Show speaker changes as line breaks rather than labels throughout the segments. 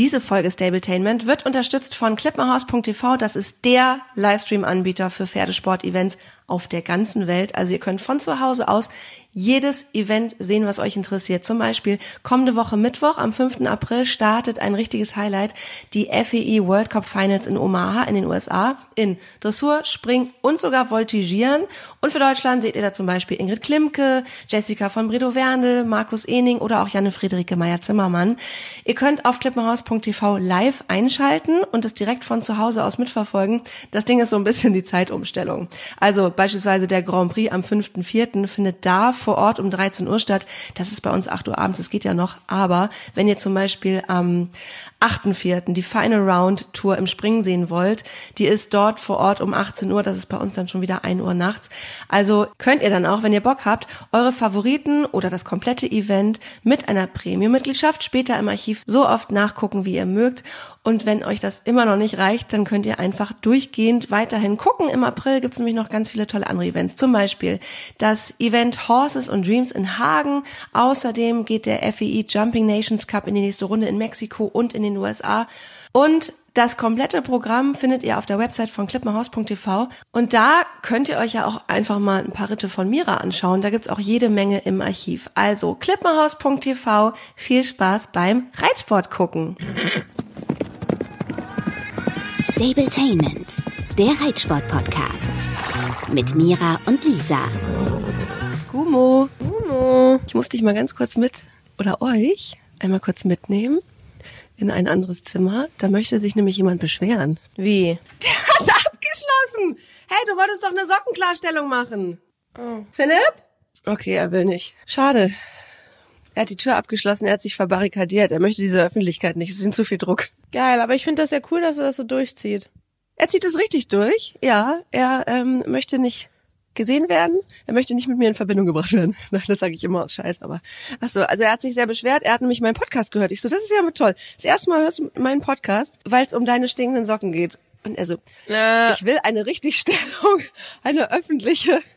Diese Folge Stabletainment wird unterstützt von clipmerhouse.tv. Das ist der Livestream-Anbieter für Pferdesport-Events auf der ganzen Welt. Also ihr könnt von zu Hause aus jedes Event sehen, was euch interessiert. Zum Beispiel kommende Woche Mittwoch am 5. April startet ein richtiges Highlight, die FEI World Cup Finals in Omaha in den USA in Dressur, Spring und sogar Voltigieren. Und für Deutschland seht ihr da zum Beispiel Ingrid Klimke, Jessica von Bredow Werndl, Markus Ening oder auch Janne Friederike Meyer-Zimmermann. Ihr könnt auf clippenhaus.tv live einschalten und es direkt von zu Hause aus mitverfolgen. Das Ding ist so ein bisschen die Zeitumstellung. Also beispielsweise der Grand Prix am 5.4. findet da vor Ort um 13 Uhr statt. Das ist bei uns 8 Uhr abends, das geht ja noch. Aber wenn ihr zum Beispiel am 8.4. die Final Round Tour im Springen sehen wollt, die ist dort vor Ort um 18 Uhr. Das ist bei uns dann schon wieder 1 Uhr nachts. Also könnt ihr dann auch, wenn ihr Bock habt, eure Favoriten oder das komplette Event mit einer Premium-Mitgliedschaft später im Archiv so oft nachgucken, wie ihr mögt. Und wenn euch das immer noch nicht reicht, dann könnt ihr einfach durchgehend weiterhin gucken. Im April gibt's nämlich noch ganz viele tolle andere Events. Zum Beispiel das Event Horses and Dreams in Hagen. Außerdem geht der FEI Jumping Nations Cup in die nächste Runde in Mexiko und in den USA. Und das komplette Programm findet ihr auf der Website von clipmerhaus.tv und da könnt ihr euch ja auch einfach mal ein paar Ritte von Mira anschauen. Da gibt's auch jede Menge im Archiv. Also clipmerhaus.tv, viel Spaß beim Reitsport gucken.
Stabletainment, der Reitsport-Podcast. Mit Mira und Lisa.
Gumo. Gumo. Ich muss dich mal ganz kurz mit, oder euch, einmal kurz mitnehmen in ein anderes Zimmer. Da möchte sich nämlich jemand beschweren.
Wie?
Der hat abgeschlossen. Hey, du wolltest doch eine Sockenklarstellung machen.
Oh.
Philipp? Okay, er will nicht. Schade. Er hat die Tür abgeschlossen, er hat sich verbarrikadiert. Er möchte diese Öffentlichkeit nicht. Es ist ihm zu viel Druck.
Geil, aber ich finde das ja cool, dass du das so durchzieht.
Er zieht es richtig durch. Ja, er ähm, möchte nicht gesehen werden. Er möchte nicht mit mir in Verbindung gebracht werden. Das sage ich immer aus Scheiß, aber ach so, also er hat sich sehr beschwert. Er hat nämlich meinen Podcast gehört. Ich so, das ist ja toll. Das erste Mal hörst du meinen Podcast, weil es um deine stinkenden Socken geht. Und er so,
Äh,
ich will eine Richtigstellung, eine öffentliche.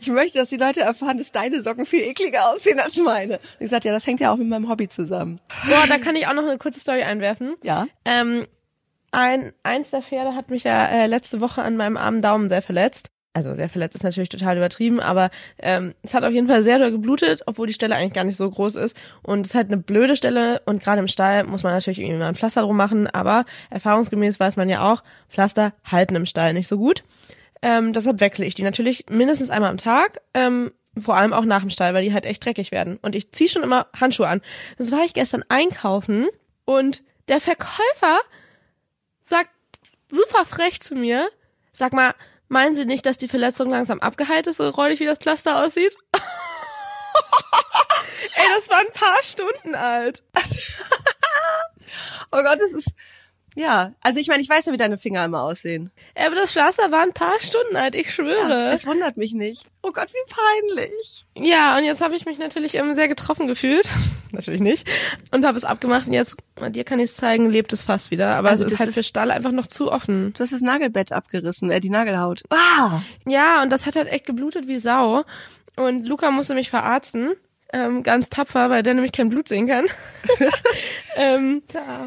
Ich möchte, dass die Leute erfahren, dass deine Socken viel ekliger aussehen als meine. Und ich sagte, ja, das hängt ja auch mit meinem Hobby zusammen.
boah, da kann ich auch noch eine kurze Story einwerfen.
Ja.
Ähm, ein, eins der Pferde hat mich ja äh, letzte Woche an meinem armen Daumen sehr verletzt. Also sehr verletzt ist natürlich total übertrieben, aber ähm, es hat auf jeden Fall sehr doll geblutet, obwohl die Stelle eigentlich gar nicht so groß ist. Und es ist halt eine blöde Stelle und gerade im Stall muss man natürlich irgendwie mal ein Pflaster drum machen, aber erfahrungsgemäß weiß man ja auch, Pflaster halten im Stall nicht so gut. Ähm, deshalb wechsle ich die natürlich mindestens einmal am Tag. Ähm, vor allem auch nach dem Stall, weil die halt echt dreckig werden. Und ich ziehe schon immer Handschuhe an. So war ich gestern einkaufen und der Verkäufer sagt super frech zu mir, sag mal, meinen Sie nicht, dass die Verletzung langsam abgeheilt ist, so räudig wie das Pflaster aussieht? Ey, das war ein paar Stunden alt.
Oh Gott, das ist, ja. Also ich meine, ich weiß ja, wie deine Finger immer aussehen.
Ey, aber das Pflaster war ein paar Stunden alt, ich schwöre.
Es wundert mich nicht. Oh Gott, wie peinlich.
Ja, und jetzt habe ich mich natürlich ähm, sehr getroffen gefühlt. natürlich nicht. Und habe es abgemacht und jetzt, dir kann ich es zeigen, lebt es fast wieder. Aber
Also
es ist
das
halt
ist-
für Stall einfach noch zu offen.
Du hast das Nagelbett abgerissen, äh, die Nagelhaut. Wow.
Ja, und das hat halt echt geblutet wie Sau. Und Luca musste mich verarzten. Ähm, ganz tapfer, weil der nämlich kein Blut sehen kann. ähm,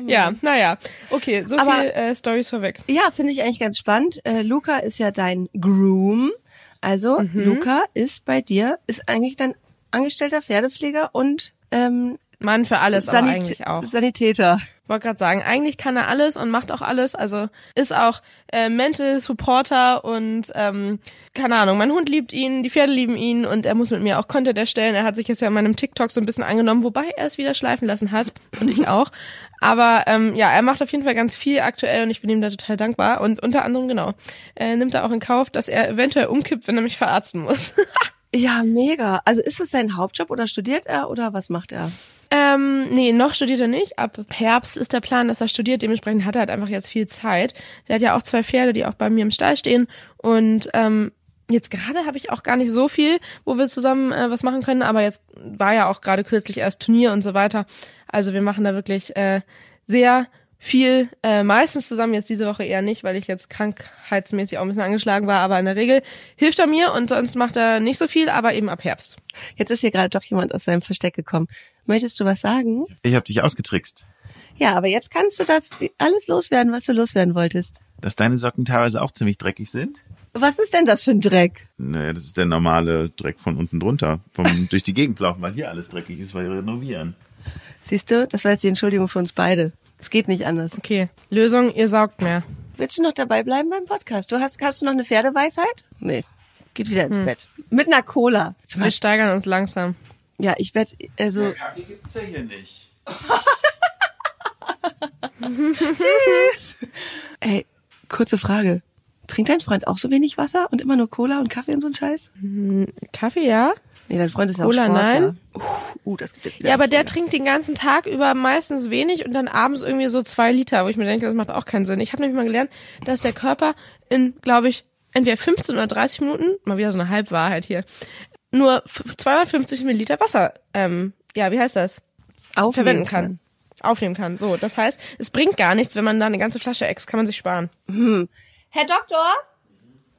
ja, naja. Okay, so
Aber-
viel äh, Stories vorweg.
Ja, finde ich eigentlich ganz spannend. Äh, Luca ist ja dein Groom. Also Luca ist bei dir, ist eigentlich dein angestellter Pferdepfleger und ähm,
Mann für alles, aber
Sanit-
eigentlich auch.
Sanitäter.
Wollte gerade sagen, eigentlich kann er alles und macht auch alles. Also ist auch äh, Mental Supporter und ähm, keine Ahnung, mein Hund liebt ihn, die Pferde lieben ihn und er muss mit mir auch Content erstellen. Er hat sich jetzt ja in meinem TikTok so ein bisschen angenommen, wobei er es wieder schleifen lassen hat und ich auch. Aber ähm, ja, er macht auf jeden Fall ganz viel aktuell und ich bin ihm da total dankbar. Und unter anderem, genau, äh, nimmt er auch in Kauf, dass er eventuell umkippt, wenn er mich verarzten muss.
Ja, mega. Also ist es sein Hauptjob oder studiert er oder was macht er?
Ähm, nee, noch studiert er nicht. Ab Herbst ist der Plan, dass er studiert. Dementsprechend hat er halt einfach jetzt viel Zeit. Der hat ja auch zwei Pferde, die auch bei mir im Stall stehen. Und ähm, jetzt gerade habe ich auch gar nicht so viel, wo wir zusammen äh, was machen können. Aber jetzt war ja auch gerade kürzlich erst Turnier und so weiter. Also wir machen da wirklich äh, sehr viel, äh, meistens zusammen, jetzt diese Woche eher nicht, weil ich jetzt krankheitsmäßig auch ein bisschen angeschlagen war, aber in der Regel hilft er mir und sonst macht er nicht so viel, aber eben ab Herbst.
Jetzt ist hier gerade doch jemand aus seinem Versteck gekommen. Möchtest du was sagen?
Ich habe dich ausgetrickst.
Ja, aber jetzt kannst du das alles loswerden, was du loswerden wolltest.
Dass deine Socken teilweise auch ziemlich dreckig sind?
Was ist denn das für ein Dreck?
Naja, das ist der normale Dreck von unten drunter. Vom durch die Gegend laufen, weil hier alles dreckig ist, weil wir renovieren.
Siehst du, das war jetzt die Entschuldigung für uns beide. Es geht nicht anders.
Okay, Lösung, ihr saugt mehr.
Willst du noch dabei bleiben beim Podcast? Du hast, hast du noch eine Pferdeweisheit? Nee. Geht wieder ins Bett. Mit einer Cola.
Wir steigern uns langsam.
Ja, ich werde, also,
Kaffee gibt's ja hier nicht.
ey, kurze Frage. Trinkt dein Freund auch so wenig Wasser und immer nur Cola und Kaffee und so ein Scheiß?
Kaffee, ja?
Nee, dein Freund ist ja auch Sportler.
nein.
Uh, uh, das gibt jetzt wieder
Ja, aber der trinkt den ganzen Tag über meistens wenig und dann abends irgendwie so zwei Liter, wo ich mir denke, das macht auch keinen Sinn. Ich habe nämlich mal gelernt, dass der Körper in, glaube ich, entweder 15 oder 30 Minuten, mal wieder so eine Halbwahrheit hier, nur f- 250 Milliliter Wasser, ähm, ja, wie heißt das?
Aufnehmen
Verwenden kann. Aufnehmen kann. So, das heißt, es bringt gar nichts, wenn man da eine ganze Flasche Ex, kann man sich sparen.
Herr Doktor?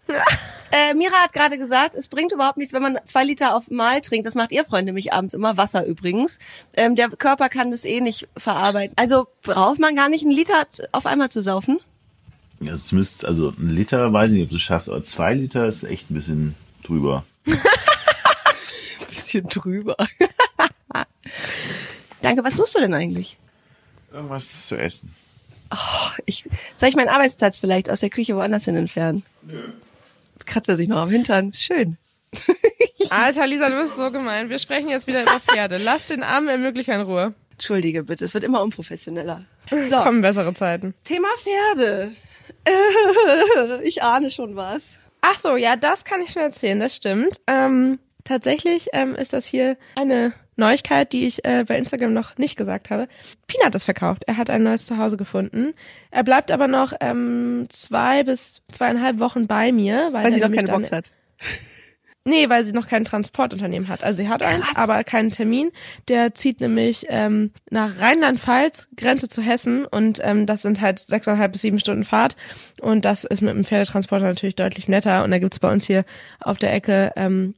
äh, Mira hat gerade gesagt, es bringt überhaupt nichts, wenn man zwei Liter auf Mal trinkt. Das macht ihr Freund nämlich abends immer, Wasser übrigens. Ähm, der Körper kann das eh nicht verarbeiten. Also braucht man gar nicht einen Liter auf einmal zu saufen?
Ja, es müsst, also ein Liter weiß ich nicht, ob du es schaffst, aber zwei Liter ist echt ein bisschen drüber.
Bisschen drüber. Danke, was suchst du denn eigentlich?
Irgendwas zu essen.
Ich, soll ich meinen Arbeitsplatz vielleicht aus der Küche woanders hin entfernen? Nö. Jetzt kratzt er sich noch am Hintern. Ist schön.
Alter, Lisa, du bist so gemein. Wir sprechen jetzt wieder über Pferde. Lass den armen Ermöglicher in Ruhe.
Entschuldige bitte, es wird immer unprofessioneller. So,
Kommen bessere Zeiten.
Thema Pferde. Ich ahne schon was.
Ach so, ja, das kann ich schon erzählen, das stimmt. Ähm, tatsächlich ähm, ist das hier eine Neuigkeit, die ich äh, bei Instagram noch nicht gesagt habe. Peanut ist verkauft. Er hat ein neues Zuhause gefunden. Er bleibt aber noch ähm, zwei bis zweieinhalb Wochen bei mir, weil,
Weil sie noch keine Box hat.
Nee, weil sie noch kein Transportunternehmen hat. Also sie hat eins, aber keinen Termin. Der zieht nämlich ähm, nach Rheinland-Pfalz, Grenze zu Hessen und ähm, das sind halt sechseinhalb bis sieben Stunden Fahrt und das ist mit dem Pferdetransporter natürlich deutlich netter und da gibt's bei uns hier auf der Ecke ähm,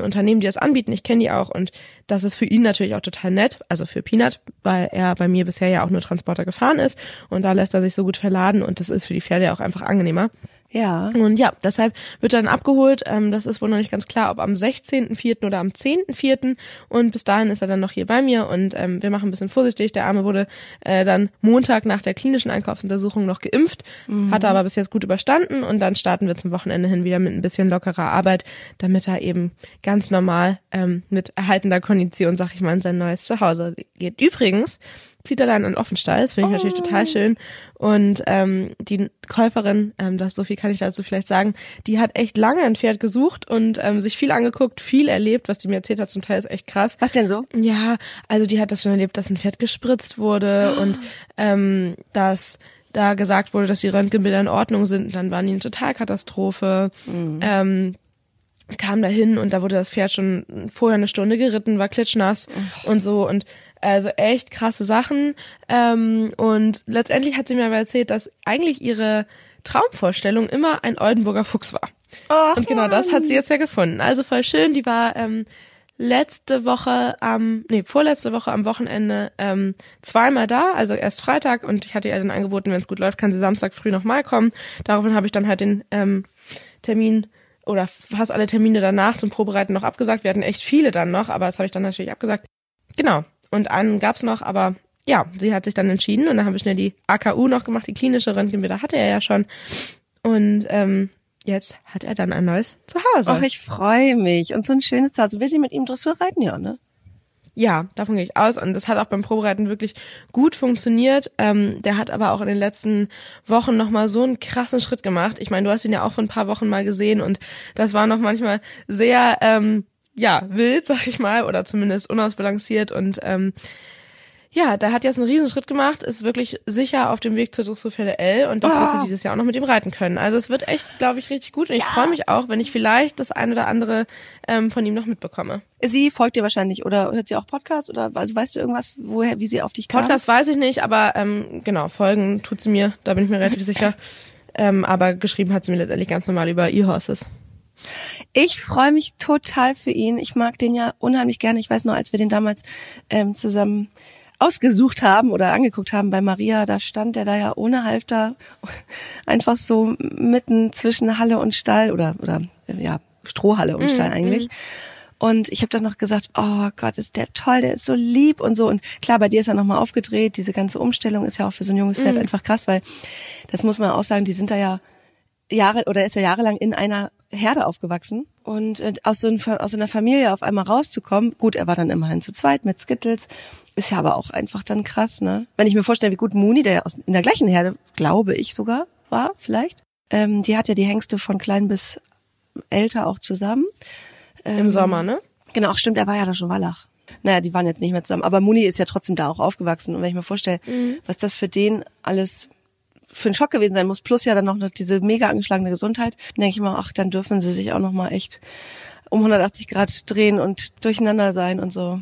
Unternehmen, die das anbieten. Ich kenne die auch und das ist für ihn natürlich auch total nett, also für Peanut, weil er bei mir bisher ja auch nur Transporter gefahren ist und da lässt er sich so gut verladen und das ist für die Pferde auch einfach angenehmer.
Ja.
Und ja, deshalb wird er dann abgeholt. Ähm, das ist wohl noch nicht ganz klar, ob am 16.04. oder am 10.04. Und bis dahin ist er dann noch hier bei mir und ähm, wir machen ein bisschen vorsichtig. Der Arme wurde äh, dann Montag nach der klinischen Einkaufsuntersuchung noch geimpft, hat er aber bis jetzt gut überstanden und dann starten wir zum Wochenende hin wieder mit ein bisschen lockerer Arbeit, damit er eben ganz normal ähm, mit erhaltener Kondition, sag ich mal, in sein neues Zuhause geht. Übrigens zieht er dann an Offenstall, das finde ich natürlich total schön. Und ähm, die Käuferin, ähm, das so viel kann ich dazu vielleicht sagen, die hat echt lange ein Pferd gesucht und ähm, sich viel angeguckt, viel erlebt, was die mir erzählt hat, zum Teil ist echt krass.
Was denn so?
Ja, also die hat das schon erlebt, dass ein Pferd gespritzt wurde und ähm, dass da gesagt wurde, dass die Röntgenbilder in Ordnung sind. Und dann waren die eine Totalkatastrophe. Ähm, kam da hin und da wurde das Pferd schon vorher eine Stunde geritten, war klitschnass und so und also echt krasse Sachen. Ähm, und letztendlich hat sie mir aber erzählt, dass eigentlich ihre Traumvorstellung immer ein Oldenburger Fuchs war.
Och,
Und genau das hat sie jetzt ja gefunden. Also voll schön. Die war ähm, letzte Woche am, nee, vorletzte Woche am Wochenende ähm, zweimal da, also erst Freitag und ich hatte ihr dann angeboten, wenn es gut läuft, kann sie Samstag früh nochmal kommen. Daraufhin habe ich dann halt den ähm, Termin oder fast alle Termine danach zum Probereiten noch abgesagt. Wir hatten echt viele dann noch, aber das habe ich dann natürlich abgesagt. Genau. Und einen gab's noch, aber ja, sie hat sich dann entschieden und dann habe ich schnell die AKU noch gemacht, die klinische Röntgenbilder hatte er ja schon. Und ähm, jetzt hat er dann ein neues Zuhause.
Ach, ich freue mich. Und so ein schönes Zuhause. Will sie mit ihm Dressur reiten? Ja, ne?
Ja, davon gehe ich aus. Und das hat auch beim Probereiten wirklich gut funktioniert. Ähm, der hat aber auch in den letzten Wochen nochmal so einen krassen Schritt gemacht. Ich meine, du hast ihn ja auch vor ein paar Wochen mal gesehen und das war noch manchmal sehr, ähm, ja, wild, sag ich mal, oder zumindest unausbalanciert und ähm, ja, da hat jetzt einen Riesenschritt gemacht, ist wirklich sicher auf dem Weg zur Dressurpferde L und das wird sie dieses Jahr auch noch mit ihm reiten können. Also es wird echt, glaube ich, richtig gut und ich freue mich auch, wenn ich vielleicht das ein oder andere ähm, von ihm noch mitbekomme.
Sie folgt dir wahrscheinlich oder hört sie auch Podcast oder also weißt du irgendwas, woher, wie sie auf dich kam?
Podcast weiß ich nicht, aber ähm, genau, folgen tut sie mir, da bin ich mir relativ sicher. Ähm, aber geschrieben hat sie mir letztendlich ganz normal über E-Horses.
Ich freue mich total für ihn. Ich mag den ja unheimlich gerne. Ich weiß noch, als wir den damals ähm, zusammen ausgesucht haben oder angeguckt haben bei Maria, da stand der da ja ohne Halfter einfach so mitten zwischen Halle und Stall oder oder ja Strohhalle und Stall eigentlich. Und ich habe dann noch gesagt, oh Gott, ist der toll, der ist so lieb und so. Und klar, bei dir ist er nochmal aufgedreht. Diese ganze Umstellung ist ja auch für so ein junges Pferd einfach krass, weil das muss man auch sagen, die sind da ja Jahre oder ist ja jahrelang in einer Herde aufgewachsen und äh, aus so, ein, aus so einer Familie auf einmal rauszukommen. Gut, er war dann immerhin zu zweit mit Skittles, ist ja aber auch einfach dann krass, ne? Wenn ich mir vorstelle, wie gut Muni, der aus, in der gleichen Herde, glaube ich sogar, war vielleicht, ähm, die hat ja die Hengste von klein bis älter auch zusammen.
Im Sommer, ne?
Genau, stimmt, er war ja da schon Wallach. Naja, die waren jetzt nicht mehr zusammen. Aber Muni ist ja trotzdem da auch aufgewachsen. Und wenn ich mir vorstelle, was das für den alles für ein Schock gewesen sein muss, plus ja dann noch diese mega angeschlagene Gesundheit, dann denke ich mir, ach, dann dürfen sie sich auch noch mal echt um 180 Grad drehen und durcheinander sein und so.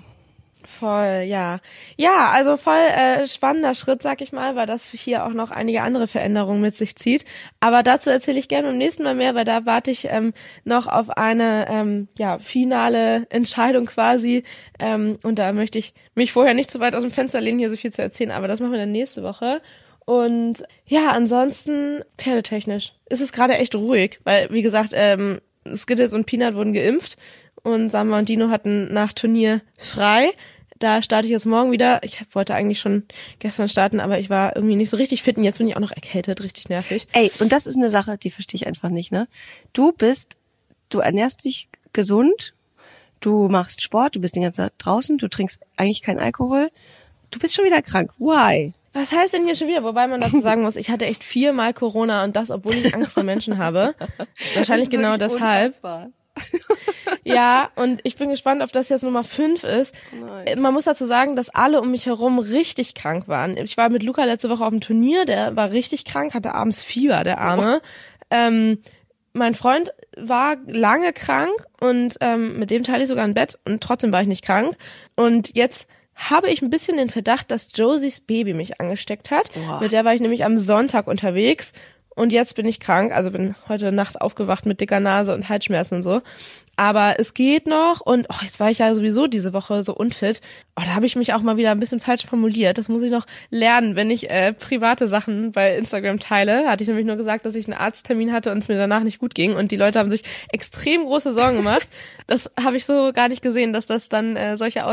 Voll, ja. Ja, also voll äh, spannender Schritt, sag ich mal, weil das hier auch noch einige andere Veränderungen mit sich zieht. Aber dazu erzähle ich gerne beim nächsten Mal mehr, weil da warte ich ähm, noch auf eine ähm, ja, finale Entscheidung quasi. Ähm, und da möchte ich mich vorher nicht so weit aus dem Fenster lehnen, hier so viel zu erzählen, aber das machen wir dann nächste Woche. Und ja, ansonsten pferdetechnisch ist es gerade echt ruhig, weil, wie gesagt, ähm, Skittles und Peanut wurden geimpft und Samba und Dino hatten nach Turnier frei. Da starte ich jetzt morgen wieder. Ich wollte eigentlich schon gestern starten, aber ich war irgendwie nicht so richtig fit und jetzt bin ich auch noch erkältet, richtig nervig.
Ey, und das ist eine Sache, die verstehe ich einfach nicht, ne? Du bist, du ernährst dich gesund, du machst Sport, du bist den ganzen Tag draußen, du trinkst eigentlich keinen Alkohol, du bist schon wieder krank. Why?
Was heißt denn hier schon wieder? Wobei man dazu sagen muss, ich hatte echt viermal Corona und das, obwohl ich Angst vor Menschen habe. Wahrscheinlich genau deshalb. Ja, und ich bin gespannt, ob das jetzt Nummer fünf ist.
Nein.
Man muss dazu sagen, dass alle um mich herum richtig krank waren. Ich war mit Luca letzte Woche auf dem Turnier, der war richtig krank, hatte abends Fieber, der Arme. Ähm, mein Freund war lange krank und ähm, mit dem teile ich sogar ein Bett und trotzdem war ich nicht krank. Und jetzt habe ich ein bisschen den Verdacht, dass Josies Baby mich angesteckt hat.
Boah.
Mit der war ich nämlich am Sonntag unterwegs und jetzt bin ich krank, also bin heute Nacht aufgewacht mit dicker Nase und Halsschmerzen und so. Aber es geht noch und oh, jetzt war ich ja sowieso diese Woche so unfit. Oh, da habe ich mich auch mal wieder ein bisschen falsch formuliert. Das muss ich noch lernen, wenn ich äh, private Sachen bei Instagram teile. Hatte ich nämlich nur gesagt, dass ich einen Arzttermin hatte und es mir danach nicht gut ging. Und die Leute haben sich extrem große Sorgen gemacht. Das habe ich so gar nicht gesehen, dass das dann äh, solche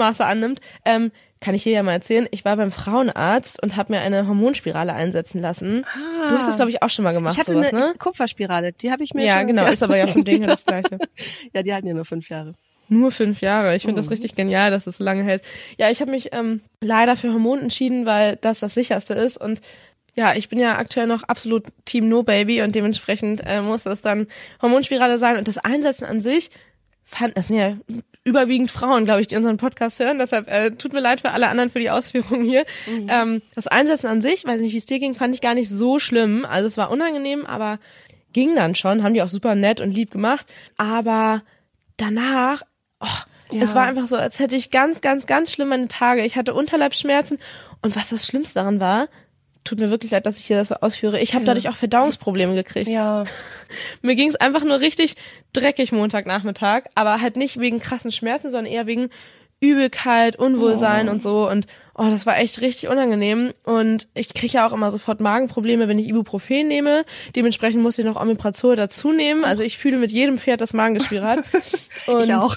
Ausmaße annimmt. Ähm, kann ich hier ja mal erzählen. Ich war beim Frauenarzt und habe mir eine Hormonspirale einsetzen lassen. Du hast das, glaube ich, auch schon mal gemacht,
Ich hatte
sowas,
eine
ne?
Kupferspirale, die habe ich mir
Ja, genau, ist aber ja vom Ding her das Gleiche.
Ja, die halten ja nur fünf Jahre.
Nur fünf Jahre. Ich finde das richtig genial, dass es so lange hält. Ja, ich habe mich ähm, leider für Hormon entschieden, weil das das sicherste ist und ja, ich bin ja aktuell noch absolut Team No Baby und dementsprechend äh, muss das dann Hormonspirale sein und das Einsetzen an sich fand das sind ja überwiegend Frauen, glaube ich, die unseren Podcast hören. Deshalb äh, tut mir leid für alle anderen für die Ausführungen hier. Ähm, das Einsetzen an sich, weiß nicht, wie es dir ging, fand ich gar nicht so schlimm. Also es war unangenehm, aber ging dann schon. Haben die auch super nett und lieb gemacht. Aber danach, oh, es
Ja.
war einfach so, als hätte ich ganz, ganz, ganz schlimm meine Tage. Ich hatte Unterleibsschmerzen und was das Schlimmste daran war, tut mir wirklich leid, dass ich hier das so ausführe. Ich habe dadurch auch Verdauungsprobleme gekriegt.
Ja.
Mir ging es einfach nur richtig dreckig Montagnachmittag, aber halt nicht wegen krassen Schmerzen, sondern eher wegen Übelkeit, Unwohlsein und so. Und oh, das war echt richtig unangenehm. Und ich kriege ja auch immer sofort Magenprobleme, wenn ich Ibuprofen nehme. Dementsprechend muss ich noch Omeprazol dazu nehmen. Also ich fühle mit jedem Pferd, das Magengeschwür hat. Und,
Ich auch.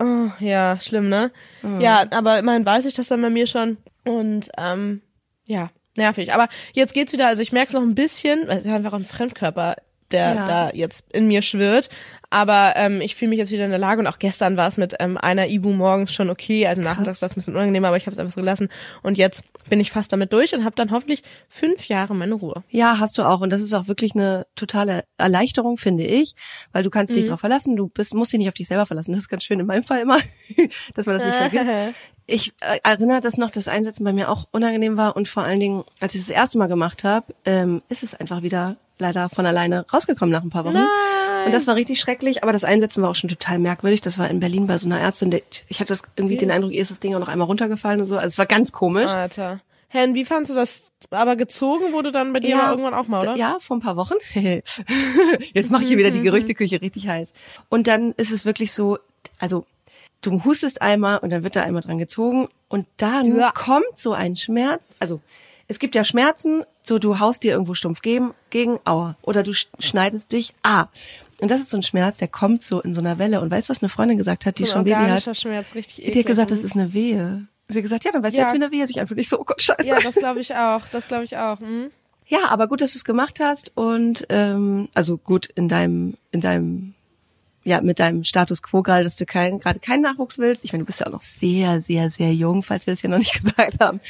Oh, ja, schlimm, ne? Ja, aber immerhin weiß ich das dann bei mir schon. Und ähm, ja, nervig. Aber jetzt geht's wieder, also ich merke es noch ein bisschen, weil es ist einfach ein Fremdkörper, der
Ja.
da jetzt in mir schwirrt. Aber ähm, ich fühle mich jetzt wieder in der Lage und auch gestern war es mit ähm, einer Ibu morgens schon okay. Also nachmittags war es ein bisschen unangenehm, aber ich habe es einfach so gelassen. Und jetzt bin ich fast damit durch und habe dann hoffentlich fünf Jahre meine Ruhe.
Ja, hast du auch. Und das ist auch wirklich eine totale Erleichterung, finde ich, weil du kannst dich darauf verlassen. Du bist, musst dich nicht auf dich selber verlassen. Das ist ganz schön in meinem Fall immer, dass man das nicht vergisst. Ich äh, erinnere das noch, dass Einsetzen bei mir auch unangenehm war und vor allen Dingen, als ich das erste Mal gemacht habe, ähm, ist es einfach wieder leider von alleine rausgekommen nach ein paar Wochen. Und das war richtig schrecklich, aber das Einsetzen war auch schon total merkwürdig. Das war in Berlin bei so einer Ärztin. Ich hatte das irgendwie den Eindruck, ihr ist das Ding auch noch einmal runtergefallen und so. Also es war ganz komisch.
Alter. Hen, wie fandst du das? Aber gezogen wurde dann bei dir aber irgendwann auch mal, oder?
Ja, vor ein paar Wochen. Jetzt mache ich hier wieder die Gerüchteküche richtig heiß. Und dann ist es wirklich so, also du hustest einmal und dann wird da einmal dran gezogen Und dann
Ja.
kommt so ein Schmerz, also es gibt ja Schmerzen, so du haust dir irgendwo stumpf gegen, gegen aua, oder du sch- schneidest dich, ah. Und das ist so ein Schmerz, der kommt so in so einer Welle. Und weißt du, was eine Freundin gesagt hat, die
so
schon Baby hat?
Schmerz, richtig
Die hat gesagt, das ist eine Wehe. Sie hat gesagt, ja, dann weißt du
Ja.
jetzt, wie eine Wehe sich anfühlt. Ich so, oh Gott, scheiße.
Ja, das glaube ich auch. Das glaube ich auch. Hm?
Ja, aber gut, dass du es gemacht hast und ähm, also gut in deinem in deinem ja mit deinem Status quo gerade, dass du kein, gerade keinen Nachwuchs willst. Ich meine, du bist ja auch noch sehr sehr sehr jung, falls wir es ja noch nicht gesagt haben.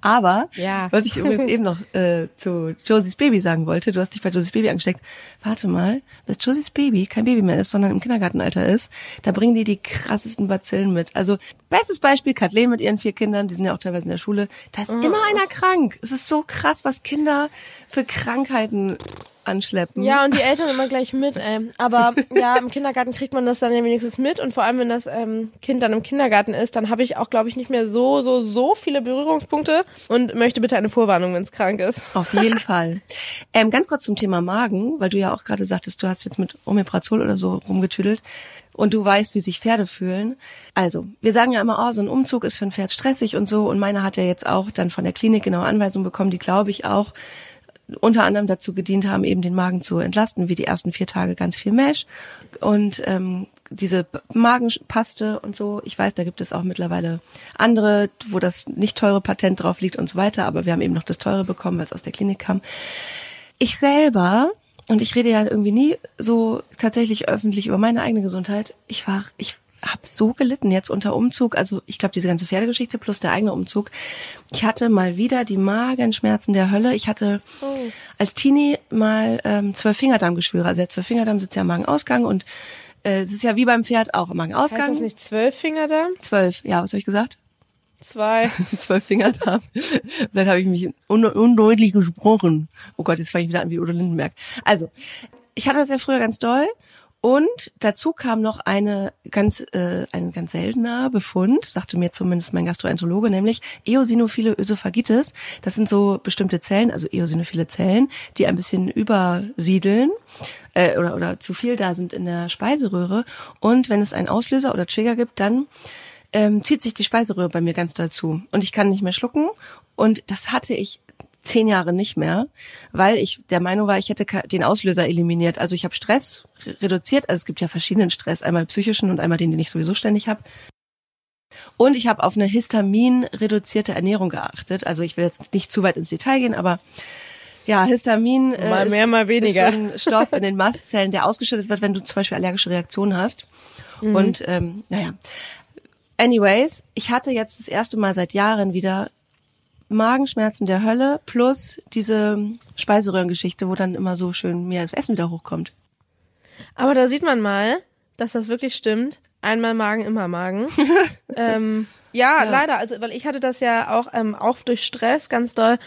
Aber
Ja.
was ich übrigens eben noch äh, zu Josies Baby sagen wollte, du hast dich bei Josies Baby angesteckt. Warte mal, bis Josies Baby kein Baby mehr ist, sondern im Kindergartenalter ist, da bringen die die krassesten Bazillen mit. Also bestes Beispiel Kathleen mit ihren vier Kindern, die sind ja auch teilweise in der Schule. Da ist immer einer krank. Es ist so krass, was Kinder für Krankheiten anschleppen.
Ja, und die Eltern immer gleich mit, ey. Aber ja, im Kindergarten kriegt man das dann ja wenigstens mit. Und vor allem, wenn das ähm, Kind dann im Kindergarten ist, dann habe ich auch, glaube ich, nicht mehr so, so, so viele Berührungspunkte und möchte bitte eine Vorwarnung, wenn es krank ist.
Auf jeden Fall. Ähm, ganz kurz zum Thema Magen, weil du ja auch gerade sagtest, du hast jetzt mit Omeprazol oder so rumgetüdelt und du weißt, wie sich Pferde fühlen. Also, wir sagen ja immer, oh, so ein Umzug ist für ein Pferd stressig und so. Und meiner hat ja jetzt auch dann von der Klinik genaue Anweisungen bekommen, die glaube ich auch unter anderem dazu gedient haben, eben den Magen zu entlasten, wie die ersten vier Tage ganz viel Mesh und ähm, diese Magenpaste und so. Ich weiß, da gibt es auch mittlerweile andere, wo das nicht teure Patent drauf liegt und so weiter, aber wir haben eben noch das teure bekommen, weil es aus der Klinik kam. Ich selber, und ich rede ja irgendwie nie so tatsächlich öffentlich über meine eigene Gesundheit, ich war, ich habe so gelitten jetzt unter Umzug, also ich glaube diese ganze Pferdegeschichte plus der eigene Umzug. Ich hatte mal wieder die Magenschmerzen der Hölle. Ich hatte als Teenie mal ähm, zwölf Fingerdarmgeschwüre. Also der zwölf Fingerdarm sitzt ja am Magenausgang und äh, es ist ja wie beim Pferd auch am Magenausgang.
Heißt das nicht zwölf Finger da?
Zwölf, ja, was habe ich gesagt?
Zwei.
zwölf Fingerdarm. Dann habe ich mich un undeutlich gesprochen. Oh Gott, jetzt fange ich wieder an wie Udo Lindenberg. Also, ich hatte das ja früher ganz doll. Und dazu kam noch eine ganz, äh, ein ganz seltener Befund, sagte mir zumindest mein Gastroenterologe, nämlich Eosinophile Ösophagitis. Das sind so bestimmte Zellen, also eosinophile Zellen, die ein bisschen übersiedeln äh, oder, oder zu viel da sind in der Speiseröhre. Und wenn es einen Auslöser oder Trigger gibt, dann ähm, zieht sich die Speiseröhre bei mir ganz doll zu. Und ich kann nicht mehr schlucken. Und das hatte ich zehn Jahre nicht mehr, weil ich der Meinung war, ich hätte den Auslöser eliminiert. Also ich habe Stress re- reduziert. Also es gibt ja verschiedenen Stress, einmal psychischen und einmal den, den ich sowieso ständig habe. Und ich habe auf eine Histamin-reduzierte Ernährung geachtet. Also ich will jetzt nicht zu weit ins Detail gehen, aber ja, Histamin äh,
Mal
ist,
mehr, mal weniger.
ist ein Stoff in den Mastzellen, der ausgeschüttet wird, wenn du zum Beispiel allergische Reaktionen hast. Und ähm, naja, anyways, ich hatte jetzt das erste Mal seit Jahren wieder Magenschmerzen der Hölle plus diese Speiseröhrengeschichte, wo dann immer so schön mir das Essen wieder hochkommt.
Aber da sieht man mal, dass das wirklich stimmt. Einmal Magen, immer Magen. ähm, ja, leider. Also, weil ich hatte das ja auch, ähm, auch durch Stress ganz doll.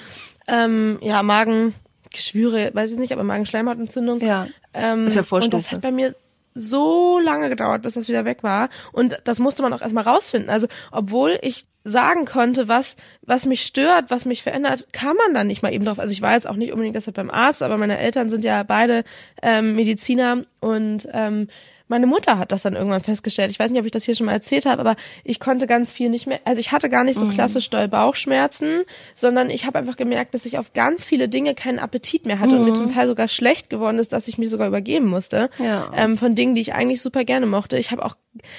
Ähm, ja, Magengeschwüre, weiß ich nicht, aber Magenschleimhautentzündung.
Ja.
Ähm,
Ist ja
und
Vorstufe.
das hat bei mir so lange gedauert, bis das wieder weg war. Und das musste man auch erstmal rausfinden. Also, obwohl ich sagen konnte, was, was mich stört, was mich verändert, kam man dann nicht mal eben drauf. Also ich war jetzt auch nicht unbedingt deshalb beim Arzt, aber meine Eltern sind ja beide ähm, Mediziner und ähm, meine Mutter hat das dann irgendwann festgestellt. Ich weiß nicht, ob ich das hier schon mal erzählt habe, aber ich konnte ganz viel nicht mehr. Also ich hatte gar nicht so klassisch doll Bauchschmerzen, sondern ich habe einfach gemerkt, dass ich auf ganz viele Dinge keinen Appetit mehr hatte und mir zum Teil sogar schlecht geworden ist, dass ich mich sogar übergeben musste.
Ja.
Ähm, von Dingen, die ich eigentlich super gerne mochte. Ich habe auch,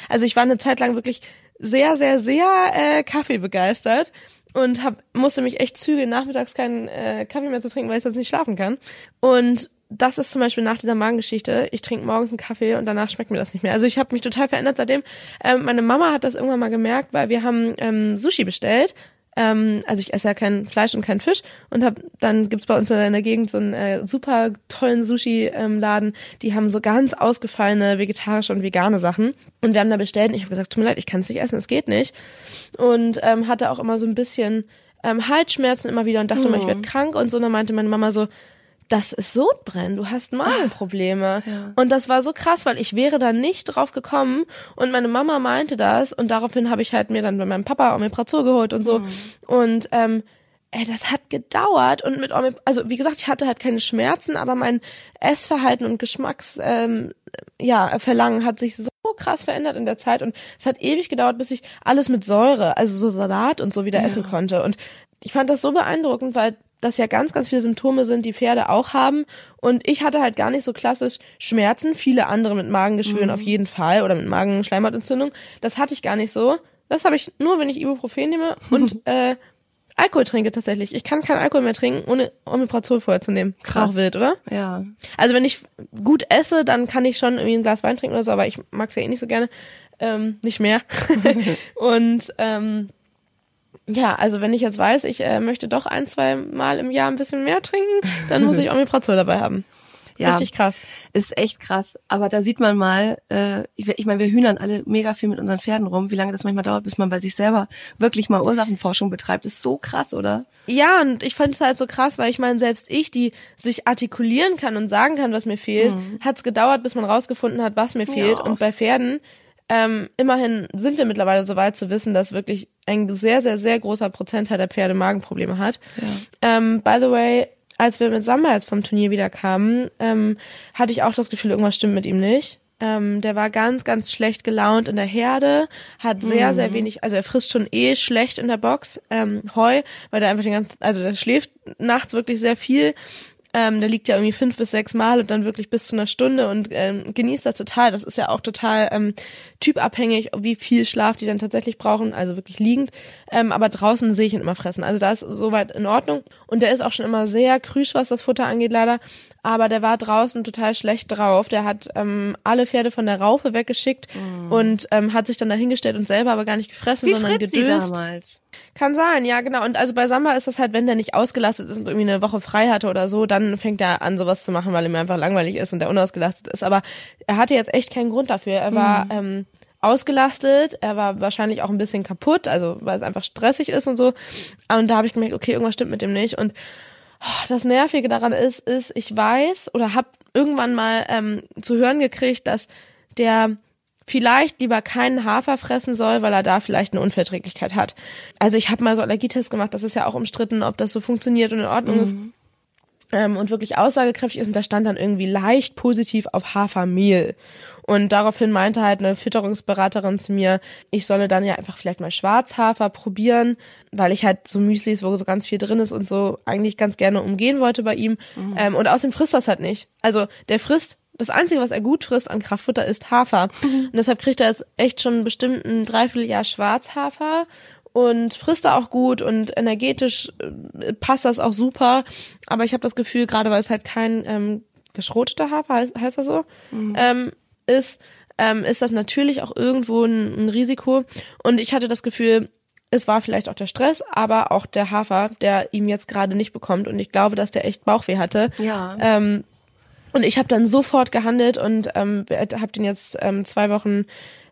also ich war eine Zeit lang wirklich sehr, sehr, sehr äh, Kaffee begeistert und hab, musste mich echt zügeln, nachmittags keinen äh, Kaffee mehr zu trinken, weil ich sonst nicht schlafen kann. Und das ist zum Beispiel nach dieser Magengeschichte. Ich trinke morgens einen Kaffee und danach schmeckt mir das nicht mehr. Also ich habe mich total verändert seitdem. Ähm, meine Mama hat das irgendwann mal gemerkt, weil wir haben ähm, Sushi bestellt. Ähm, also ich esse ja kein Fleisch und kein Fisch und hab, dann gibt's bei uns in der Gegend so einen äh, super tollen Sushi-Laden. Die haben so ganz ausgefallene vegetarische und vegane Sachen. Und wir haben da bestellt und ich habe gesagt, tut mir leid, ich kann es nicht essen, es geht nicht. Und ähm, hatte auch immer so ein bisschen ähm, Halsschmerzen immer wieder und dachte immer, ich werde krank und so. Und dann meinte meine Mama so, das ist Sodbrennen, du hast Magenprobleme. Und das war so krass, weil ich wäre da nicht drauf gekommen und meine Mama meinte das und daraufhin habe ich halt mir dann bei meinem Papa Omeprazol geholt und so. Und ähm, ey, das hat gedauert und mit Omep also wie gesagt, ich hatte halt keine Schmerzen, aber mein Essverhalten und Geschmacks ähm, ja, Verlangen hat sich so krass verändert in der Zeit und es hat ewig gedauert, bis ich alles mit Säure, also so Salat und so wieder ja. essen konnte. Und ich fand das so beeindruckend, weil das ja ganz, ganz viele Symptome sind, die Pferde auch haben. Und ich hatte halt gar nicht so klassisch Schmerzen, viele andere mit Magengeschwüren mhm. auf jeden Fall oder mit Magenschleimhautentzündung. Das hatte ich gar nicht so. Das habe ich nur, wenn ich Ibuprofen nehme und äh, Alkohol trinke tatsächlich. Ich kann keinen Alkohol mehr trinken, ohne Omeprazol vorher zu nehmen.
Krass.
Auch wild, oder?
Ja.
Also wenn ich gut esse, dann kann ich schon irgendwie ein Glas Wein trinken oder so, aber ich mag's ja eh nicht so gerne. Ähm, nicht mehr. und ähm, ja, also wenn ich jetzt weiß, ich äh, möchte doch ein, zwei Mal im Jahr ein bisschen mehr trinken, dann muss ich Omeprazol dabei haben. Ja, Richtig krass.
Ist echt krass. Aber da sieht man mal, äh, ich, ich meine, wir hühnern alle mega viel mit unseren Pferden rum. Wie lange das manchmal dauert, bis man bei sich selber wirklich mal Ursachenforschung betreibt, ist so krass, oder?
Ja, und ich fand es halt so krass, weil ich meine, selbst ich, die sich artikulieren kann und sagen kann, was mir fehlt, mhm. hat es gedauert, bis man rausgefunden hat, was mir fehlt. Ja. Und bei Pferden ähm, immerhin sind wir mittlerweile so weit zu wissen, dass wirklich ein sehr, sehr, sehr großer Prozentteil der Pferde Magenprobleme hat. Ja. Ähm, by the way, als wir mit Samba jetzt vom Turnier wieder kamen, ähm, hatte ich auch das Gefühl, irgendwas stimmt mit ihm nicht. Ähm, der war ganz, ganz schlecht gelaunt in der Herde, hat sehr, mhm. sehr wenig, also er frisst schon eh schlecht in der Box, ähm, Heu, weil der einfach den ganzen, also der schläft nachts wirklich sehr viel ähm, der liegt ja irgendwie fünf bis sechs Mal und dann wirklich bis zu einer Stunde und ähm, genießt das total. Das ist ja auch total ähm, typabhängig, wie viel Schlaf die dann tatsächlich brauchen, also wirklich liegend. Ähm, aber draußen sehe ich ihn immer fressen. Also da ist soweit in Ordnung. Und der ist auch schon immer sehr krüsch, was das Futter angeht, leider. Aber der war draußen total schlecht drauf. Der hat ähm, alle Pferde von der Raufe weggeschickt mm. und ähm, hat sich dann dahingestellt und selber aber gar nicht gefressen,
wie
sondern
Fritzi
gedöst.
damals.
Kann sein, ja, genau. Und also bei Samba ist das halt, wenn der nicht ausgelastet ist und irgendwie eine Woche frei hatte oder so, dann fängt er an, sowas zu machen, weil ihm einfach langweilig ist und der unausgelastet ist. Aber er hatte jetzt echt keinen Grund dafür. Er war mhm. ähm, ausgelastet, er war wahrscheinlich auch ein bisschen kaputt, also weil es einfach stressig ist und so. Und da habe ich gemerkt, okay, irgendwas stimmt mit dem nicht. Und oh, das Nervige daran ist, ist, ich weiß oder habe irgendwann mal ähm, zu hören gekriegt, dass der vielleicht lieber keinen Hafer fressen soll, weil er da vielleicht eine Unverträglichkeit hat. Also ich habe mal so Allergietests gemacht, das ist ja auch umstritten, ob das so funktioniert und in Ordnung mhm. ist. Ähm, und wirklich aussagekräftig ist und da stand dann irgendwie leicht positiv auf Hafermehl. Und daraufhin meinte halt eine Fütterungsberaterin zu mir, ich solle dann ja einfach vielleicht mal Schwarzhafer probieren, weil ich halt so Müslis, wo so ganz viel drin ist und so eigentlich ganz gerne umgehen wollte bei ihm. Mhm. Ähm, und außerdem frisst das halt nicht. Also der frisst das Einzige, was er gut frisst an Kraftfutter, ist Hafer. Mhm. Und deshalb kriegt er jetzt echt schon bestimmt ein Dreivierteljahr Schwarzhafer und frisst er auch gut und energetisch äh, passt das auch super. Aber ich habe das Gefühl, gerade weil es halt kein ähm, geschroteter Hafer heißt, heißt das so, mhm. ähm, ist, ähm, ist das natürlich auch irgendwo ein, ein Risiko. Und ich hatte das Gefühl, es war vielleicht auch der Stress, aber auch der Hafer, der ihm jetzt gerade nicht bekommt. Und ich glaube, dass der echt Bauchweh hatte.
Ja.
Ähm, und ich habe dann sofort gehandelt und ähm, habe den jetzt ähm, zwei Wochen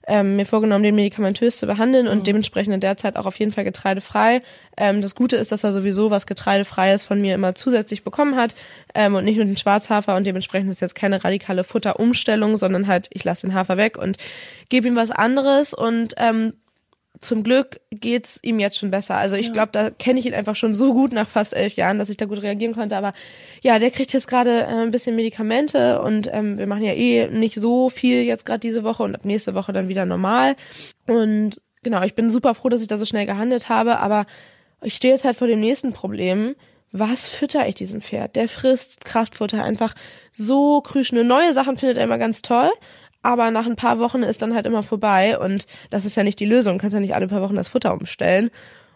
ähm, mir vorgenommen, den medikamentös zu behandeln und mhm. dementsprechend in der Zeit auch auf jeden Fall getreidefrei. Ähm, das Gute ist, dass er sowieso was Getreidefreies von mir immer zusätzlich bekommen hat ähm, und nicht nur den Schwarzhafer und dementsprechend ist jetzt keine radikale Futterumstellung, sondern halt, ich lasse den Hafer weg und gebe ihm was anderes und ähm, zum Glück geht's ihm jetzt schon besser. Also ich ja. glaube, da kenne ich ihn einfach schon so gut nach fast elf Jahren, dass ich da gut reagieren konnte. Aber ja, der kriegt jetzt gerade äh, ein bisschen Medikamente und ähm, wir machen ja eh nicht so viel jetzt gerade diese Woche und ab nächste Woche dann wieder normal. Und genau, ich bin super froh, dass ich da so schnell gehandelt habe. Aber ich stehe jetzt halt vor dem nächsten Problem. Was fütter ich diesem Pferd? Der frisst Kraftfutter einfach so krüsch. Nur neue Sachen findet er immer ganz toll aber nach ein paar Wochen ist dann halt immer vorbei und das ist ja nicht die Lösung. Du kannst ja nicht alle paar Wochen das Futter umstellen.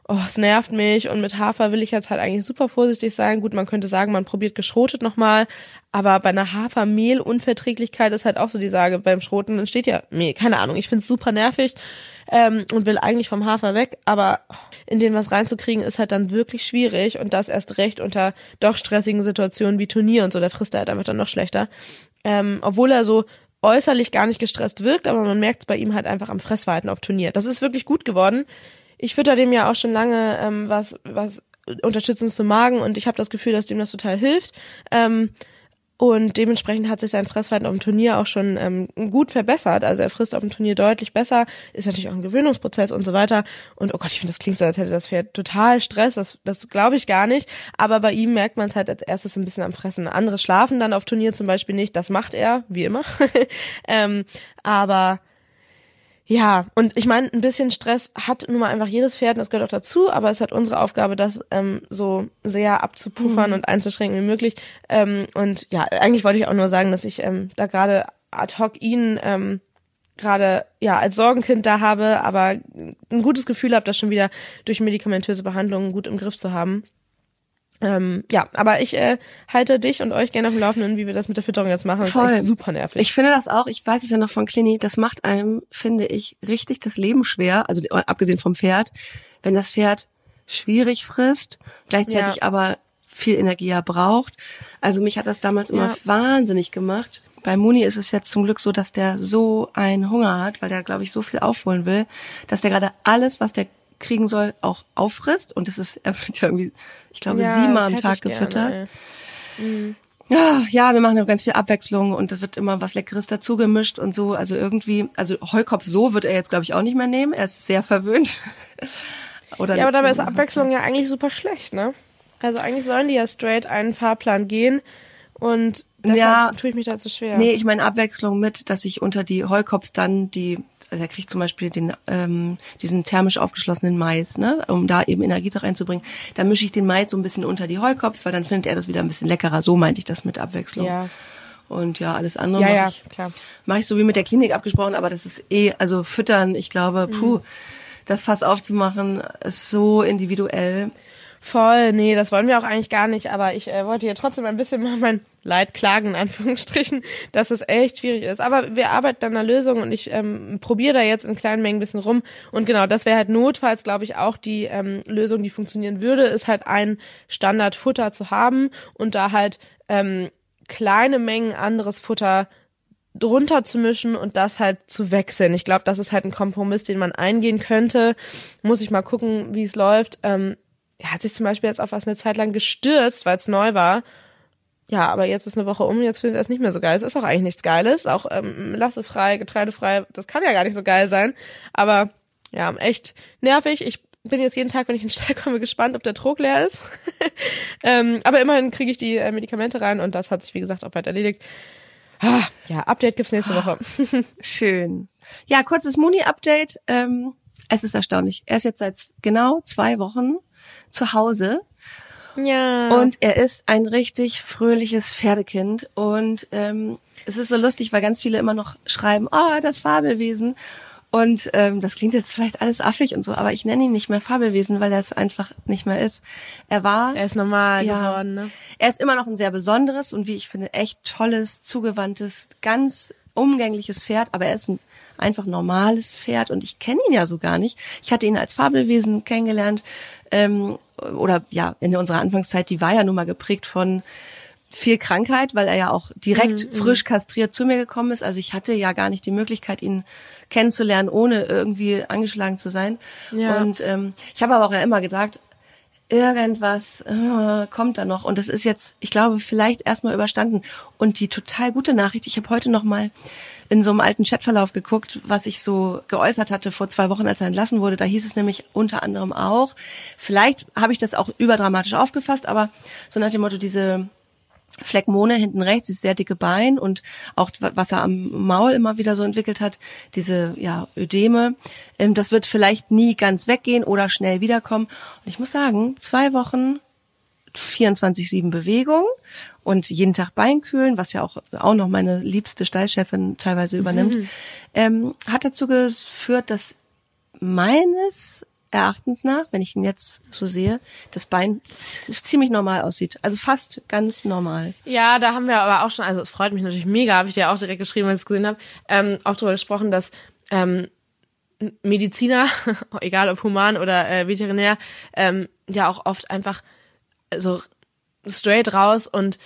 Oh, es nervt mich und mit Hafer will ich jetzt halt eigentlich super vorsichtig sein. Gut, man könnte sagen, man probiert geschrotet nochmal, aber bei einer Hafermehlunverträglichkeit ist halt auch so die Sage, beim Schroten entsteht ja Mehl. Keine Ahnung, ich find's super nervig ähm, und will eigentlich vom Hafer weg, aber in den was reinzukriegen ist halt dann wirklich schwierig und das erst recht unter doch stressigen Situationen wie Turnier und so, da frisst er halt einfach dann noch schlechter. Ähm, obwohl er so äußerlich gar nicht gestresst wirkt, aber man merkt es bei ihm halt einfach am Fressverhalten auf Turnier. Das ist wirklich gut geworden. Ich fütter dem ja auch schon lange ähm, was, was unterstützendes zum Magen und ich habe das Gefühl, dass dem das total hilft. Ähm, und dementsprechend hat sich sein Fressverhalten auf dem Turnier auch schon ähm, gut verbessert. Also er frisst auf dem Turnier deutlich besser, ist natürlich auch ein Gewöhnungsprozess und so weiter. Und oh Gott, ich finde, das klingt so, als hätte das Pferd total Stress. Das, das glaube ich gar nicht. Aber bei ihm merkt man es halt als erstes so ein bisschen am Fressen. Andere schlafen dann auf Turnier zum Beispiel nicht. Das macht er, wie immer. ähm, aber Ja, und ich meine, ein bisschen Stress hat nun mal einfach jedes Pferd, und das gehört auch dazu, aber es hat unsere Aufgabe, das ähm, so sehr abzupuffern
Mhm.
und einzuschränken wie möglich. Ähm, und ja, eigentlich wollte ich auch nur sagen, dass ich ähm, da gerade ad hoc ihn ähm, gerade ja als Sorgenkind da habe, aber ein gutes Gefühl habe, das schon wieder durch medikamentöse Behandlungen gut im Griff zu haben. Ähm, ja, aber ich äh, halte dich und euch gerne auf dem Laufenden, wie wir das mit der Fütterung jetzt machen. Das
Voll.
ist echt super nervig.
Ich finde das auch, ich weiß es ja noch von Clini, das macht einem, finde ich, richtig das Leben schwer, also abgesehen vom Pferd, wenn das Pferd schwierig frisst, gleichzeitig
Ja.
aber viel Energie ja braucht. Also mich hat das damals immer
Ja.
wahnsinnig gemacht. Bei Muni ist es jetzt zum Glück so, dass der so einen Hunger hat, weil der, glaube ich, so viel aufholen will, dass der gerade alles, was der kriegen soll, auch auffrisst. Und das ist, er wird ja irgendwie, ich glaube,
Ja,
siebenmal am Tag
ich gerne,
gefüttert.
ey.
Ja, ja, wir machen ja ganz viel Abwechslung und es wird immer was Leckeres dazu gemischt und so. Also irgendwie, also Heukopf so wird er jetzt, glaube ich, auch nicht mehr nehmen. Er ist sehr verwöhnt. Oder
Ja, aber dabei ist Abwechslung ja eigentlich super schlecht, ne? Also eigentlich sollen die ja straight einen Fahrplan gehen und deshalb
Ja.
tue ich mich dazu schwer.
Nee, ich meine Abwechslung mit, dass ich unter die Heukops dann die, also er kriegt zum Beispiel den, ähm, diesen thermisch aufgeschlossenen Mais, ne, um da eben Energie da reinzubringen. Dann mische ich den Mais so ein bisschen unter die Heukops, weil dann findet er das wieder ein bisschen leckerer. So meinte ich das mit Abwechslung.
Ja.
Und ja, alles andere
Ja,
mache
ja,
ich,
klar.
mache ich so wie mit der Klinik abgesprochen, aber das ist eh, also füttern, ich glaube, puh, das Fass aufzumachen, ist so individuell.
Voll, nee, das wollen wir auch eigentlich gar nicht, aber ich äh, wollte hier trotzdem ein bisschen mal mein Leid klagen, in Anführungsstrichen, dass es echt schwierig ist. Aber wir arbeiten an einer Lösung und ich ähm, probiere da jetzt in kleinen Mengen ein bisschen rum. Und genau, das wäre halt notfalls, glaube ich, auch die ähm, Lösung, die funktionieren würde, ist halt ein Standardfutter zu haben und da halt ähm, kleine Mengen anderes Futter drunter zu mischen und das halt zu wechseln. Ich glaube, das ist halt ein Kompromiss, den man eingehen könnte. Muss ich mal gucken, wie es läuft. Ähm, er hat sich zum Beispiel jetzt auf was eine Zeit lang gestürzt, weil es neu war. Ja, aber jetzt ist eine Woche um, jetzt findet er es nicht mehr so geil. Es ist auch eigentlich nichts Geiles. Auch ähm, lassefrei, getreidefrei, das kann ja gar nicht so geil sein. Aber ja, echt nervig. Ich bin jetzt jeden Tag, wenn ich in den Stall komme, gespannt, ob der Trog leer ist. ähm, aber immerhin kriege ich die äh, Medikamente rein und das hat sich, wie gesagt, auch bald erledigt. Ah, ja, Update gibt's nächste Woche.
Schön. Ja, kurzes Muni-Update. Ähm, es ist erstaunlich. Er ist jetzt seit genau zwei Wochen zu Hause
ja.
und er ist ein richtig fröhliches Pferdekind. Und ähm, es ist so lustig, weil ganz viele immer noch schreiben, oh, das Fabelwesen. Und ähm, das klingt jetzt vielleicht alles affig und so, aber ich nenne ihn nicht mehr Fabelwesen, weil er es einfach nicht mehr ist. Er war
er ist normal
ja.
geworden, ne?
Er ist immer noch ein sehr besonderes und wie ich finde, echt tolles, zugewandtes, ganz umgängliches Pferd, aber er ist ein einfach normales Pferd und ich kenne ihn ja so gar nicht. Ich hatte ihn als Fabelwesen kennengelernt ähm, oder ja, in unserer Anfangszeit, die war ja nun mal geprägt von viel Krankheit, weil er ja auch direkt frisch kastriert zu mir gekommen ist. Also ich hatte ja gar nicht die Möglichkeit, ihn kennenzulernen, ohne irgendwie angeschlagen zu sein.
Ja.
Und ähm, ich habe aber auch ja immer gesagt, irgendwas äh, kommt da noch und das ist jetzt, ich glaube, vielleicht erstmal überstanden. Und die total gute Nachricht, ich habe heute noch mal in so einem alten Chatverlauf geguckt, was ich so geäußert hatte vor zwei Wochen, als er entlassen wurde. Da hieß es nämlich unter anderem auch, vielleicht habe ich das auch überdramatisch aufgefasst, aber so nach dem Motto, diese Phlegmone hinten rechts, dieses sehr dicke Bein und auch was er am Maul immer wieder so entwickelt hat, diese ja Ödeme, ähm, das wird vielleicht nie ganz weggehen oder schnell wiederkommen. Und ich muss sagen, zwei Wochen 24/7 Bewegung und jeden Tag Beinkühlen, was ja auch auch noch meine liebste Stallchefin teilweise übernimmt, ähm, hat dazu geführt, dass meines Erachtens nach, wenn ich ihn jetzt so sehe, das Bein ziemlich normal aussieht. Also fast ganz normal.
Ja, da haben wir aber auch schon, also es freut mich natürlich mega, habe ich dir auch direkt geschrieben, als ich es gesehen habe, ähm, auch darüber gesprochen, dass ähm, Mediziner, egal ob human oder äh, veterinär, ähm, ja auch oft einfach so straight raus und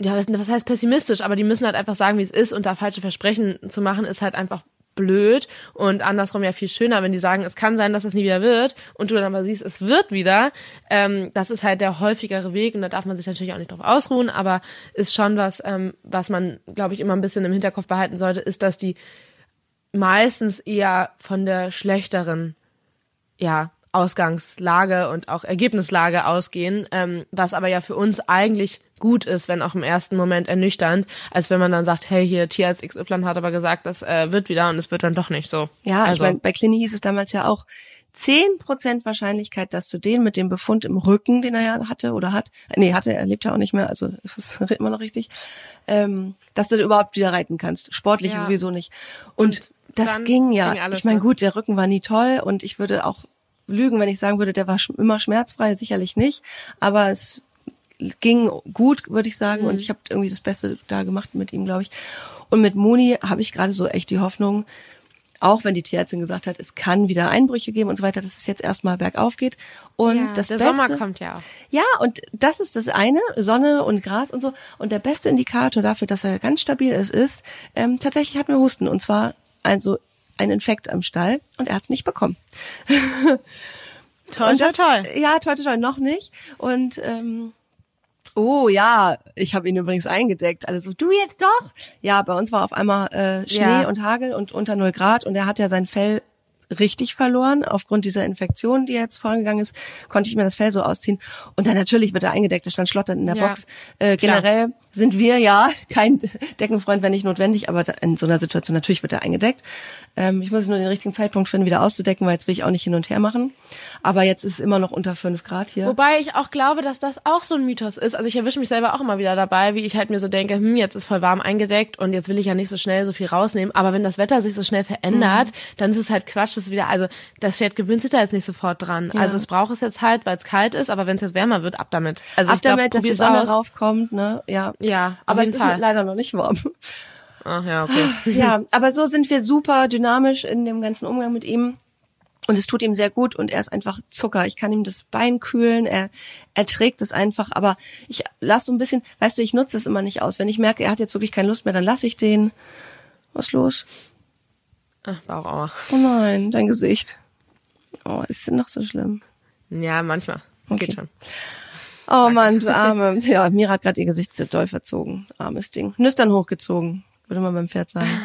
ja, was, was heißt pessimistisch, aber die müssen halt einfach sagen, wie es ist und da falsche Versprechen zu machen, ist halt einfach blöd und andersrum ja viel schöner, wenn die sagen, es kann sein, dass es nie wieder wird und du dann aber siehst, es wird wieder. Ähm, das ist halt der häufigere Weg und da darf man sich natürlich auch nicht drauf ausruhen, aber ist schon was, ähm, was man, glaube ich, immer ein bisschen im Hinterkopf behalten sollte, ist, dass die meistens eher von der schlechteren, ja, Ausgangslage und auch Ergebnislage ausgehen, ähm, was aber ja für uns eigentlich gut ist, wenn auch im ersten Moment ernüchternd, als wenn man dann sagt, hey, hier Tierarzt XY hat aber gesagt, das äh, wird wieder und es wird dann doch nicht so.
Ja,
also,
ich meine, bei Clini hieß es damals ja auch, 10% Wahrscheinlichkeit, dass du den mit dem Befund im Rücken, den er ja hatte oder hat, nee, hatte er, lebt ja auch nicht mehr, also ist immer noch richtig, ähm, dass du überhaupt wieder reiten kannst. Sportlich
Ja.
sowieso nicht. Und,
Und
das ging ja.
ging alles,
ich meine,
ne?
gut, der Rücken war nie toll und ich würde auch lügen, wenn ich sagen würde, der war sch immer schmerzfrei, sicherlich nicht. Aber es ging gut, würde ich sagen.
Mhm.
Und ich habe irgendwie das Beste da gemacht mit ihm, glaube ich. Und mit Moni habe ich gerade so echt die Hoffnung, auch wenn die Tierärztin gesagt hat, es kann wieder Einbrüche geben und so weiter, dass es jetzt erstmal bergauf geht. Und
ja,
das
der
Beste,
Sommer kommt ja auch.
ja, und das ist das eine, Sonne und Gras und so. Und der beste Indikator dafür, dass er ganz stabil ist, ist, ähm, tatsächlich hatten wir Husten. Und zwar also ein Infekt am Stall und er hat es nicht bekommen.
Toll,
Und
toll,
das,
toll.
Ja, toll, toll, toll, noch nicht. Und ähm, oh ja, ich habe ihn übrigens eingedeckt. Alle so, du jetzt doch? Ja, bei uns war auf einmal äh, Schnee
Ja.
und Hagel und unter null Grad und er hat ja sein Fell richtig verloren. Aufgrund dieser Infektion, die jetzt vorangegangen ist, konnte ich mir das Fell so ausziehen. Und dann natürlich wird er eingedeckt, er stand schlotternd in der
Ja,
Box. Äh, generell sind wir ja kein Deckenfreund, wenn nicht notwendig, aber in so einer Situation natürlich wird er eingedeckt. Ähm, ich muss nur den richtigen Zeitpunkt finden, wieder auszudecken, weil jetzt will ich auch nicht hin und her machen. Aber jetzt ist es immer noch unter fünf Grad hier.
Wobei ich auch glaube, dass das auch so ein Mythos ist. Also ich erwische mich selber auch immer wieder dabei, wie ich halt mir so denke, hm, jetzt ist voll warm eingedeckt und jetzt will ich ja nicht so schnell so viel rausnehmen. Aber wenn das Wetter sich so schnell verändert, dann ist es halt Quatsch, das ist wieder, also das Pferd gewöhnt sich da jetzt nicht sofort dran. Also es braucht es jetzt halt, weil es kalt ist, aber wenn es jetzt wärmer wird, ab damit. Also
Ab
ich glaub,
damit, dass die Sonne
aus.
raufkommt, ne? Ja.
Ja,
Aber es
jeden
ist
Fall.
leider noch nicht warm.
Ach ja, okay.
ja, aber so sind wir super dynamisch in dem ganzen Umgang mit ihm. Und es tut ihm sehr gut und er ist einfach Zucker. Ich kann ihm das Bein kühlen, er, er trägt es einfach, aber ich lasse so ein bisschen, weißt du, ich nutze es immer nicht aus. Wenn ich merke, er hat jetzt wirklich keine Lust mehr, dann lasse ich den. Was los?
Ach, Bauchaua.
Oh nein, dein Gesicht. Oh, ist denn noch so schlimm?
Ja, manchmal.
Okay.
Geht schon.
Oh Mann, du Arme. Ja, Mira hat gerade ihr Gesicht sehr doll verzogen. Armes Ding. Nüstern hochgezogen, würde man beim Pferd sagen.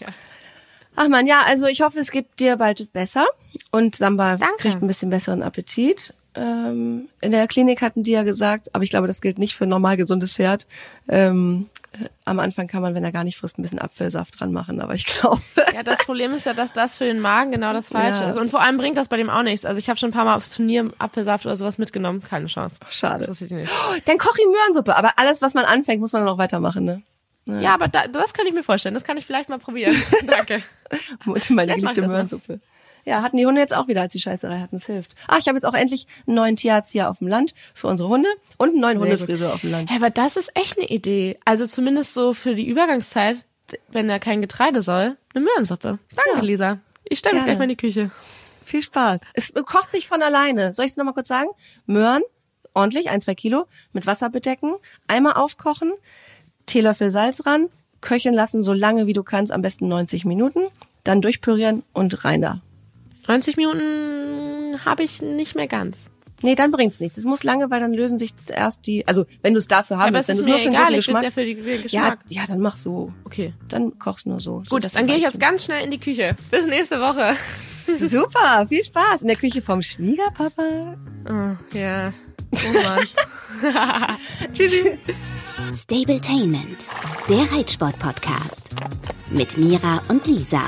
Ja.
Ach man, ja, also ich hoffe, es geht dir bald besser und Samba
Danke.
kriegt ein bisschen besseren Appetit. Ähm, in der Klinik hatten die ja gesagt, aber ich glaube, das gilt nicht für ein normal gesundes Pferd. Ähm, äh, am Anfang kann man, wenn er gar nicht frisst, ein bisschen Apfelsaft dran machen, aber ich glaube,
Ja, das Problem ist ja, dass das für den Magen genau das Falsche
Ja.
ist. Und vor allem bringt das bei dem auch nichts. Also ich habe schon ein paar Mal aufs Turnier Apfelsaft oder sowas mitgenommen. Keine Chance.
schade.
Interessiert ihn nicht.
Dann koch ihm Möhrensuppe, aber alles, was man anfängt, muss man dann auch weitermachen, ne?
Ja, aber da, das kann ich mir vorstellen. Das kann ich vielleicht mal probieren. Danke.
Meine
Vielleicht
geliebte
das.
Möhrensuppe. Ja, hatten die Hunde jetzt auch wieder, als die Scheißerei hatten. Es hilft. Ach, ich habe jetzt auch endlich einen neuen Tierarzt hier auf dem Land für unsere Hunde und einen neuen
Sehr
Hundefriseur auf dem Land.
Hey, aber das ist echt eine Idee. Also zumindest so für die Übergangszeit, wenn er kein Getreide soll, eine Möhrensuppe. Danke,
Ja.
Lisa. Ich stelle mich gleich mal in die Küche.
Viel Spaß. Es kocht sich von alleine. Soll ich es nochmal kurz sagen? Möhren, ordentlich, ein, zwei Kilo, mit Wasser bedecken, einmal aufkochen, Teelöffel Salz ran, köcheln lassen, so lange wie du kannst, am besten 90 Minuten, dann durchpürieren und rein da.
90 Minuten habe ich nicht mehr ganz.
Nee, dann bringt's nichts. Es muss lange, weil dann lösen sich erst die, also wenn du es dafür haben
aber
willst, wenn du
ist
es nur für den
egal.
Geschmack.
ja für die- für den
ja,
Geschmack.
ja, dann mach so.
Okay.
Dann kochst nur so. so
Gut,
dass
dann gehe ich jetzt ganz schnell in die Küche. Bis nächste Woche.
Super, viel Spaß in der Küche vom Schwiegerpapa.
Oh, ja. Oh Mann. Tschüssi.
Stabletainment, der Reitsport-Podcast. Mit Mira und Lisa.